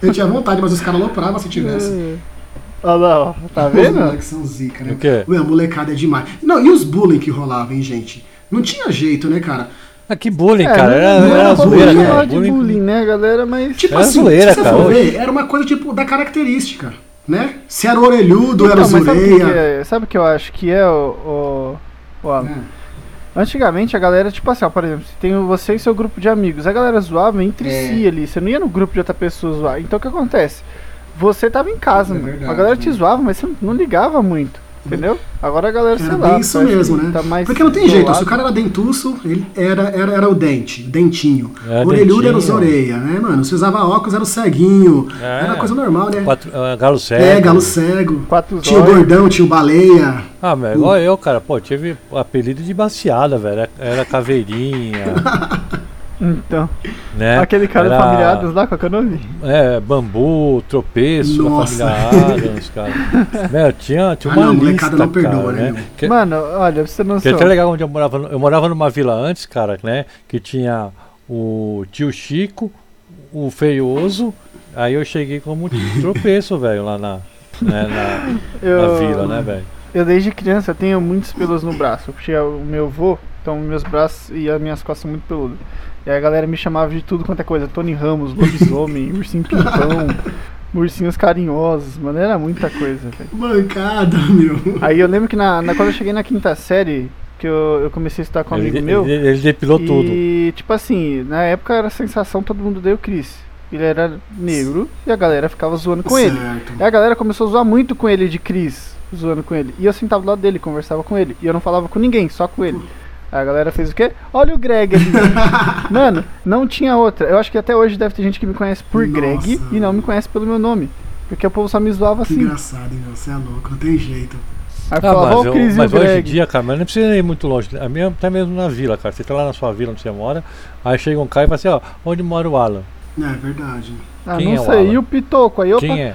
Eu tinha vontade, mas os caras alopravam se tivesse. Olha lá, ó. Tá Os vendo? moleques são zica, né? O quê? Ué, a molecada é demais. Não, e os bullying que rolavam, hein, gente? Não tinha jeito, né, cara? Ah, que bullying, É, cara. não- Era, não era era zoeira, bullying, cara. de bullying, né, galera? Mas. Tipo Era assim, zoeira, se você cara, ver, era uma coisa, tipo, da característica, né? Se era orelhudo, era Então, mas sabe o que, é? Que eu acho que é o. o, o Alan? É. Antigamente a galera, tipo assim, ó, por exemplo, se tem você e seu grupo de amigos, a galera zoava entre É. si ali, você não ia no grupo de outra pessoa zoar. Então o que acontece? Você tava em casa, É mano. verdade, a galera te né? zoava, mas você não ligava muito, entendeu? Agora a galera, sei Era lá, isso mesmo, né? Tá mais Porque não tem jeito, se o cara era dentuço, ele era, era, era o dente, dentinho. Era Orelhudo era os orelha, né, mano? Se usava óculos, era o ceguinho. É. Era coisa normal, né? Quatro, ah, galo cego. É, galo cego. Quatro Tinha o gordão, tinha o baleia. Ah, mas igual eu, cara. Pô, tive o apelido de baciada, velho. Era caveirinha, Então, né? aquele cara Era, do Familiados lá, qual que é o nome? É, bambu, tropeço Nossa. da família Adams, cara. Meu, tinha, tinha Ah, uma não, lista, molecada não perdoa, cara, né, meu? Que, Mano, olha, você não que é sabe. até legal onde eu morava. Eu morava numa vila antes, cara, né? Que tinha o tio Chico, o Feioso. Aí eu cheguei como tropeço, velho, lá na, né, na, na Eu, vila, né, velho? eu desde criança tenho muitos pelos no braço. Puxei o meu avô, então meus braços e as minhas costas são muito peludas. E aí a galera me chamava de tudo quanto é coisa. Tony Ramos, lobisomem, ursinho pimpão, ursinhos carinhosos, mano, era muita coisa, velho. Mancada, meu. Aí eu lembro que na, na- quando eu cheguei na quinta série, que eu, eu comecei a estudar com um amigo ele, meu. ele, ele depilou tudo. E, tipo assim, na época era a sensação, todo mundo deu Chris. Ele era negro e a galera ficava zoando com ele. Certo. E a galera começou a zoar muito com ele de Chris, zoando com ele. E eu sentava do lado dele, conversava com ele. E eu não falava com ninguém, só com ele. Aí a galera fez o quê? Olha o Greg ali. Mano, não tinha outra. Eu acho que até hoje deve ter gente que me conhece por Nossa. Greg e não me conhece pelo meu nome. Porque o povo só me zoava Que assim. engraçado, hein? Você é louco, não tem jeito. Aí Ah, falava, mas o eu- Chris e o mas hoje em dia, cara, mas não precisa ir muito longe. A minha, até mesmo na vila, cara. Você tá lá na sua vila onde você mora, aí chega um cara e fala assim, ó, onde mora o Alan? É verdade. Ah, Quem não é o sei. Alan? E o Pitoco? Aí, opa, Quem é?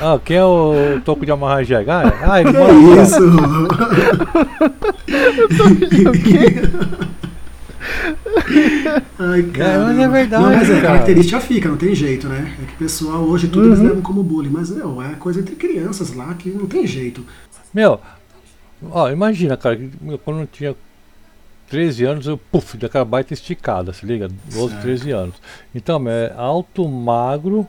Ah, quem é o toco de amarrar jegue? Ah, é? ele Que mora lá. isso? o quê? Ai, cara. mas é verdade, Não, mas é, cara. característica fica, não tem jeito, né? É que o pessoal hoje tudo eles Uhum. levam como bullying, mas não, é coisa entre crianças lá que não tem jeito. Meu, ó, imagina, cara, que quando eu tinha 13 anos, eu, puf, daquela baita esticada, se liga? 12, Certo. 13 anos. Então, meu, é alto, magro,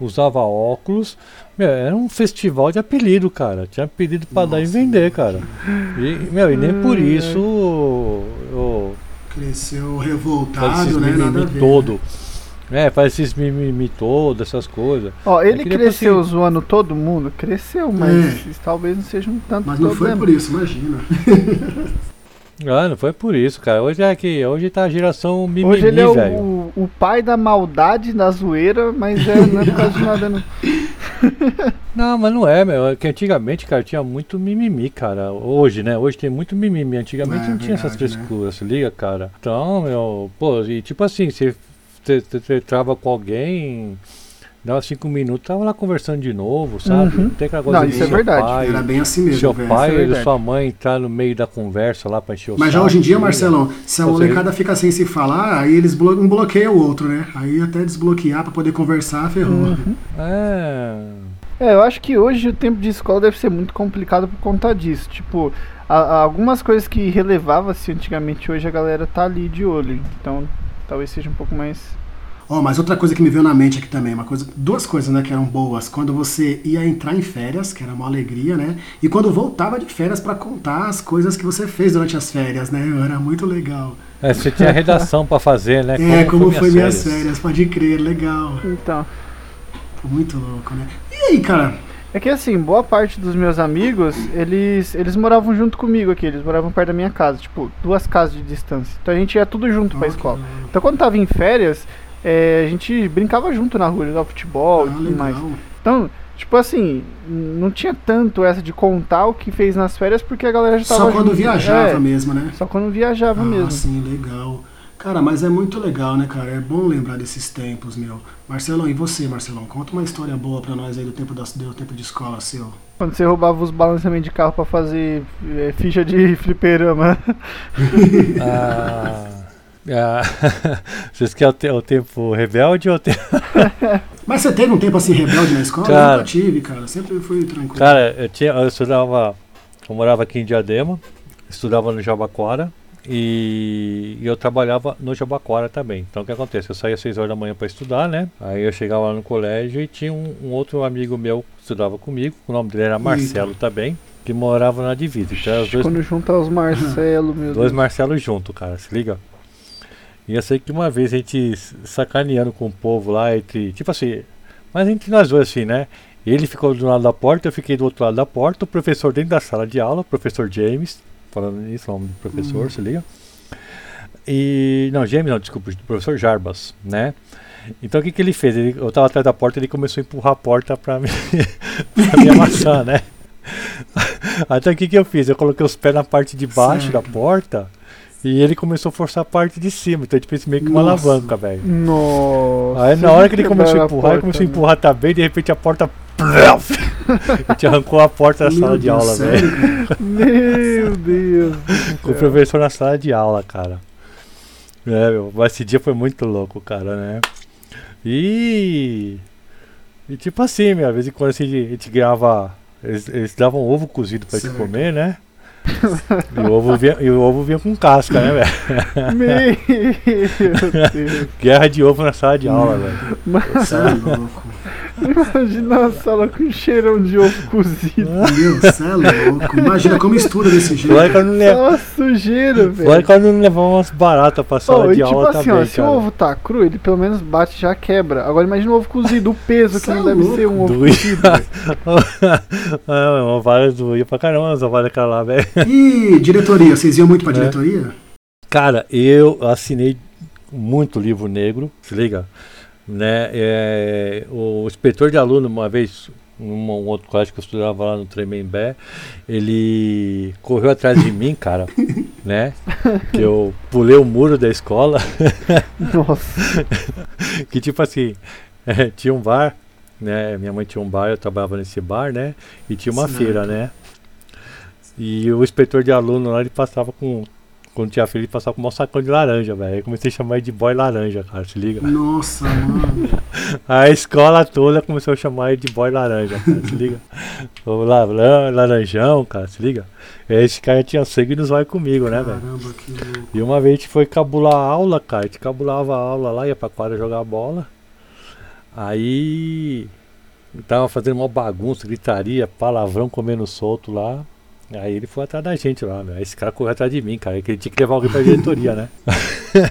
usava óculos. Meu, era um festival de apelido, cara. Tinha apelido pra dar e vender, cara. E, meu, e nem por isso eu Cresceu revoltado, esses né? Nada todo. É, faz esses mimimi todo, essas coisas. Ó, ele É depois cresceu assim- zoando todo mundo? Cresceu, mas talvez não seja um tanto Mas não foi problema. por isso, imagina. Ah, não foi por isso, cara. Hoje é que hoje tá a geração mimimi, Hoje ele é velho. o, o pai da maldade, da zoeira, mas é, não é por causa de nada, não. Não, mas não é, meu. É que antigamente, cara, tinha muito mimimi, cara. Hoje, né? Hoje tem muito mimimi. Antigamente É, não tinha essas verdade, né? frescuras, se liga, cara. Então, meu, pô, e tipo assim, você trava com alguém, dava cinco minutos, tava lá conversando de novo, sabe? Uhum. Não tem aquela coisa Não, de isso é seu verdade. pai, Era bem assim mesmo, seu pai é e sua mãe entrar no meio da conversa lá pra encher o Mas já hoje em dia. Marcelão, se a molecada fica sem se falar, aí eles blo- um bloqueiam o outro, né? Aí até desbloquear pra poder conversar, ferrou. Uhum. É. É, eu acho que hoje o tempo de escola deve ser muito complicado por conta disso. Tipo, a- a- algumas coisas que relevava-se antigamente, hoje a galera tá ali de olho. Então, talvez seja um pouco mais. Ó, mas outra coisa que me veio na mente aqui também, uma coisa, duas coisas, né, que eram boas. Quando você ia entrar em férias, que era uma alegria, né? E quando voltava de férias pra contar as coisas que você fez durante as férias, né? Era muito legal. É, você tinha redação pra fazer, né? é, como foi minhas férias? férias, pode crer, legal. Então. Muito louco, né? E aí, cara? É que assim, boa parte dos meus amigos, eles, eles moravam junto comigo aqui, eles moravam perto da minha casa, tipo, duas casas de distância. Então a gente ia tudo junto pra Ó, que escola. Então quando tava em férias, é, a gente brincava junto na rua, jogava futebol e Ah, tudo legal. mais. Então, tipo assim, não tinha tanto essa de contar o que fez nas férias, porque a galera já tava Só quando junto. viajava É, mesmo, né? Só quando viajava ah, mesmo. sim, legal. Cara, mas é muito legal, né, cara? É bom lembrar desses tempos, meu. Marcelão, e você, Marcelão? Conta uma história boa pra nós aí do tempo, da, do tempo de escola seu. Quando você roubava os balançamentos de carro pra fazer é, ficha de fliperama. Ah, ah, vocês querem o, te- o tempo rebelde ou o tempo. Mas você teve um tempo assim rebelde na escola? Cara. eu nunca tive, cara. Sempre fui tranquilo. Cara, eu, tinha, eu estudava. Eu morava aqui em Diadema, estudava no Jabaquara e, e eu trabalhava no Jabaquara também. Então o que acontece? Eu saía às 6 horas da manhã para estudar, né? Aí eu chegava lá no colégio e tinha um, um outro amigo meu que estudava comigo, o nome dele era Marcelo também, que morava na divisa. Então dois, Quando junta os Marcelo, meu dois Deus. Marcelos junto, cara, se liga? E eu sei que uma vez a gente sacaneando com o povo lá, entre. Tipo assim, mas entre nós dois, assim, né? Ele ficou do lado da porta, eu fiquei do outro lado da porta, o professor dentro da sala de aula, o professor James, falando nisso, o nome do professor, Uhum. se liga? E. Não, James não, desculpa, o professor Jarbas, né? Então o que, que ele fez? Ele, eu tava atrás da porta ele começou a empurrar a porta pra me, pra me amassar, né? Então o que, que eu fiz? Eu coloquei os pés na parte de baixo da porta e ele começou a forçar a parte de cima. Então a gente fez meio que uma Nossa. alavanca, velho. Nossa. Aí na hora que ele começou a empurrar, ele começou a né? empurrar também, de repente a porta. A gente arrancou a porta da Meu sala de Deus, aula, sério, velho. Meu Deus. Com o professor na sala de aula, cara. É, meu, mas esse dia foi muito louco, cara, né? E. E tipo assim, meu, às vezes quando assim, a gente ganhava. Eles, eles davam ovo cozido pra gente comer, né? E, o ovo vinha, e o ovo vinha com casca, né, velho? Meu Deus. Guerra de ovo na sala de aula, velho. Você é louco. Imagina a sala com cheirão de ovo cozido. Meu, você é louco. Imagina como estuda desse jeito. Lá quando não, le... Só sujeira, velho. quando não levava umas baratas pra sala Oh, e de tipo aula assim, também, ó, se o ovo tá cru, ele pelo menos bate e já quebra. Agora imagina o ovo cozido, o peso que Cê não é deve louco. ser um ovo Doía. cozido. ah, uma vara doía pra caramba, essa vara daquela lá, velho. E diretoria? Vocês iam muito pra É. diretoria? Cara, eu assinei muito livro negro, se liga? Né? É, o inspetor de aluno, uma vez, num um outro colégio que eu estudava lá no Tremembé, ele correu atrás de mim, cara, né? Que eu pulei o muro da escola, Nossa. que tipo assim, é, tinha um bar, né? Minha mãe tinha um bar, eu trabalhava nesse bar, né? E tinha uma Certo. feira, né? E o inspetor de aluno lá, ele passava com. Quando tinha feira, ele passava com um sacão de laranja, velho. Aí comecei a chamar ele de boy laranja, cara, se liga? Nossa, mano. A escola toda começou a chamar ele de boy laranja, cara, se liga? O laran- laranjão, cara, se liga? Esse cara tinha sangue nos olhos comigo, né, velho? Caramba, que louco. E uma vez a gente foi cabular a aula, cara. A gente cabulava a aula lá, ia pra quadra jogar bola. Aí tava fazendo uma bagunça, gritaria, palavrão comendo solto lá. Aí ele foi atrás da gente lá, né? Aí Esse cara correu atrás de mim, cara. Que ele tinha que levar alguém pra diretoria, né?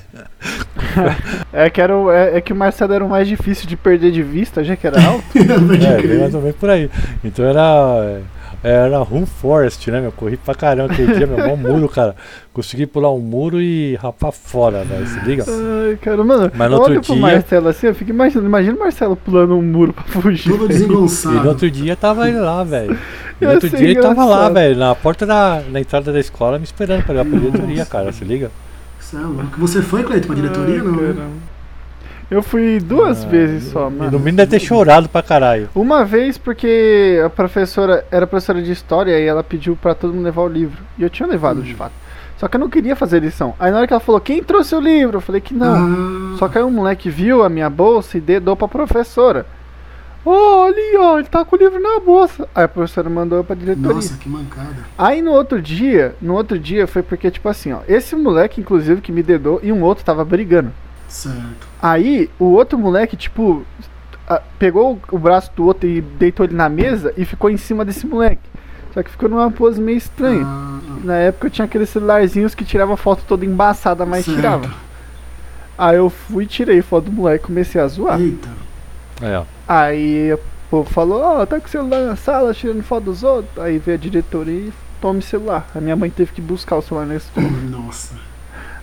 É que, era o, é, é que o Marcelo era o mais difícil de perder de vista, já que era alto. É, mais ou menos por aí. Então era. Era Room Forest, né, meu? Corri pra caramba aquele dia, meu. Mó muro, cara. Consegui pular um muro e rapar fora, velho. Se liga? Ai, cara, mano, Mas no outro pro dia- Marcelo assim, eu fico imaginando, imagina o Marcelo pulando um muro pra fugir. Todo E desengonçado. no outro dia tava ele lá, velho. E no outro dia ele tava lá, velho, na porta da na entrada da escola me esperando pra levar pra diretoria, cara, se liga? Você é louco. Você foi, Cleito, pra diretoria? Ai, não, né? Eu fui duas Ah, vezes só, E mano. no mínimo deve ter chorado pra caralho. Uma vez porque a professora era professora de história e ela pediu pra todo mundo levar o livro. E eu tinha levado, de fato. Só que eu não queria fazer lição. Aí na hora que ela falou, quem trouxe o livro? Eu falei que não. Ah, Só que aí um moleque viu a minha bolsa e dedou pra professora. Ô, ali, ó, ele tá com o livro na bolsa. Aí a professora mandou eu pra diretoria. Nossa, que mancada. Aí no outro dia, no outro dia foi porque, tipo assim, ó, esse moleque, inclusive, que me dedou e um outro tava brigando. Certo. Aí o outro moleque, tipo, a- pegou o braço do outro e deitou ele na mesa e ficou em cima desse moleque. Só que ficou numa pose meio estranha. Ah, Na época eu tinha aqueles celularzinhos que tirava foto toda embaçada, mas Certo. tirava. Aí eu fui, tirei foto do moleque e comecei a zoar. Eita. É, ó. Aí o povo falou, ó, tá com o celular na sala, tirando foto dos outros. Aí veio a diretoria e tome o celular. A minha mãe teve que buscar o celular na escola. Nossa.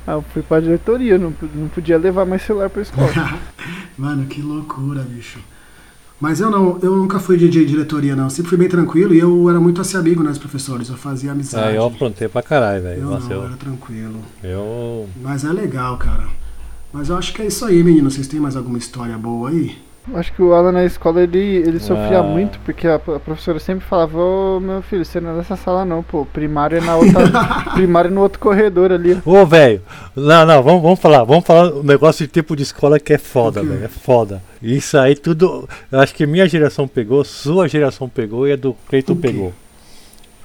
Aí eu fui pra diretoria, não, não podia levar mais celular pra escola. Mano, que loucura, bicho. Mas eu não, eu nunca fui de, de diretoria, não. Sempre fui bem tranquilo e eu era muito assim amigo né, dos professores. Eu fazia amizade. Ah, eu aprontei pra caralho, velho. Eu Nossa, não, eu, era tranquilo. eu. Mas é legal, cara. Mas eu acho que é isso aí, menino. Vocês têm mais alguma história boa aí? Acho que o Alan na escola ele, ele sofria Ah. muito, porque a, a professora sempre falava, ô meu filho, você não é dessa sala não, pô. Primário é na outra. primário é no outro corredor ali. ó." Ô, velho, não, não, vamos, vamos falar, vamos falar um negócio de tipo de escola que é foda, O velho, é foda. Isso aí tudo, eu acho que minha geração pegou, sua geração pegou e a do Cleiton O pegou.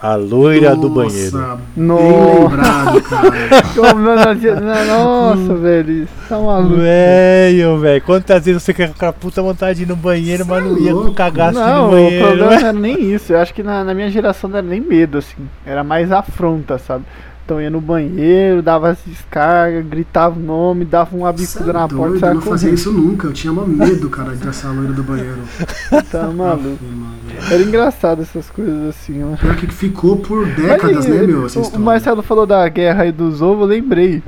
A loira do banheiro. Nossa, Nossa. bem lembrado, cara. Nossa, velho, isso tá maluco. Velho, velho, quantas vezes você quer com aquela puta vontade de ir no banheiro, mas não é ia louco. cagar assim Não, no o banheiro? problema né? não era nem isso. Eu acho que na, na minha geração não era nem medo, assim. Era mais afronta, sabe? Então ia no banheiro, dava as descargas, gritava o nome, dava uma Cê bicuda é na porta doido, e eu não fazia correndo. isso nunca. Eu tinha medo, cara, dessa loira do banheiro. Tá maluco. Era engraçado essas coisas assim, né? Pior que ficou por décadas, Mas, né, meu? Essa o, o. Marcelo falou da guerra e dos ovos, eu lembrei.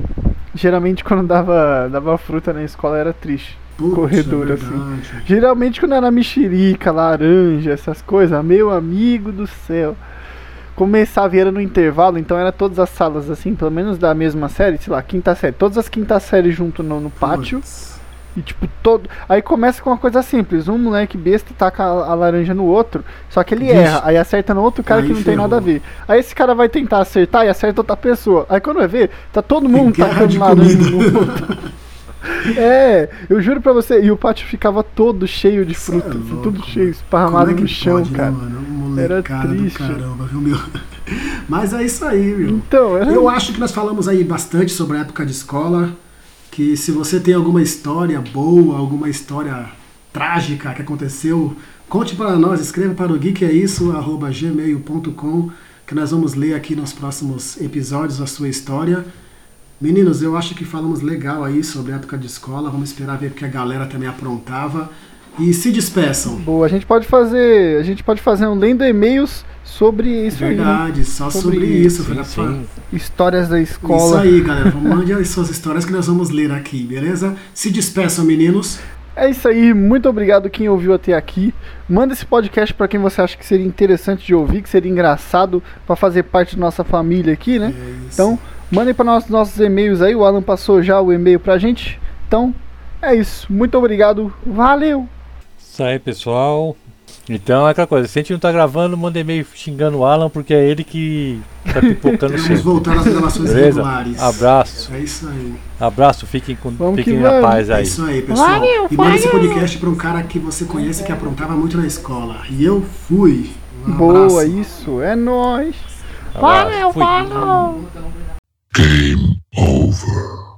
Geralmente quando dava, dava fruta na escola era triste. Putz, corredor, é assim. Geralmente quando era mexerica, laranja, essas coisas, meu amigo do céu. Começava e era no intervalo, então era todas as salas assim, pelo menos da mesma série, sei lá, quinta série, todas as quintas séries junto no, no pátio. E tipo, todo. Aí começa com uma coisa simples: um moleque besta taca a, a laranja no outro, só que ele erra, aí acerta no outro cara Aí que não tem ferrou. nada a ver. Aí esse cara vai tentar acertar e acerta outra pessoa. Aí quando vai ver, tá todo mundo tacando laranja comida. no outro. É, eu juro pra você, e o pátio ficava todo cheio de Cê fruta, é tudo cheio, esparramado é no chão, pode, cara. mano? Molecada Era do triste. caramba, viu, meu? Mas é isso aí, meu. Então, era. Eu acho que nós falamos aí bastante sobre a época de escola. Que se você tem alguma história boa, alguma história trágica que aconteceu, conte para nós, escreva para o geekeisso@gmail.com que nós vamos ler aqui nos próximos episódios a sua história. Meninos, eu acho que falamos legal aí sobre a época de escola. Vamos esperar ver porque a galera também aprontava. E se despeçam. Boa, a gente pode fazer. A gente pode fazer um lendo e-mails sobre isso aí. né? Verdade, só Sobre sobre, isso, isso. filha. Sim. Histórias da Isso escola. aí, galera. Mande as suas histórias que nós vamos ler aqui, beleza? Se despeçam, meninos. É isso aí, muito obrigado quem ouviu até aqui. Manda esse podcast pra quem você acha que seria interessante de ouvir, que seria engraçado pra fazer parte da nossa família aqui, né? É isso. Então, mandem para nós nossos e-mails aí. O Alan passou já o e-mail pra gente. Então, é isso. Muito obrigado. Valeu! Isso aí, pessoal. Então é aquela coisa, se a gente não tá gravando, manda e-mail xingando o Alan, porque é ele que tá pipocando Vamos voltar às gravações Beleza? regulares. Abraço. É isso aí. Abraço, fiquem, com, Vamos fiquem que na vamos. paz É aí. isso aí, pessoal. Valeu, e manda esse valeu. podcast pra um cara que você conhece que aprontava muito na escola. E eu fui. Um Boa, isso. É nóis. Valeu, falou! Game over.